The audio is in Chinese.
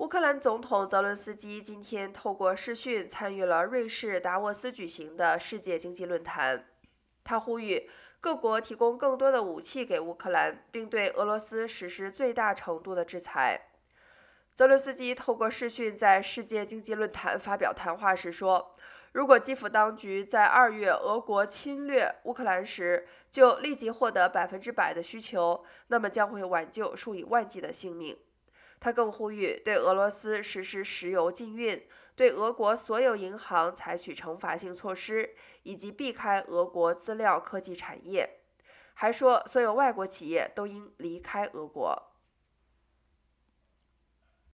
乌克兰总统泽伦斯基今天透过视讯参与了瑞士达沃斯举行的世界经济论坛。他呼吁各国提供更多的武器给乌克兰，并对俄罗斯实施最大程度的制裁。泽伦斯基透过视讯在世界经济论坛发表谈话时说：“如果基辅当局在二月俄国侵略乌克兰时就立即获得百分之百的需求，那么将会挽救数以万计的性命。”他更呼吁对俄罗斯实施石油禁运，对俄国所有银行采取惩罚性措施，以及避开俄国资料科技产业。还说，所有外国企业都应离开俄国。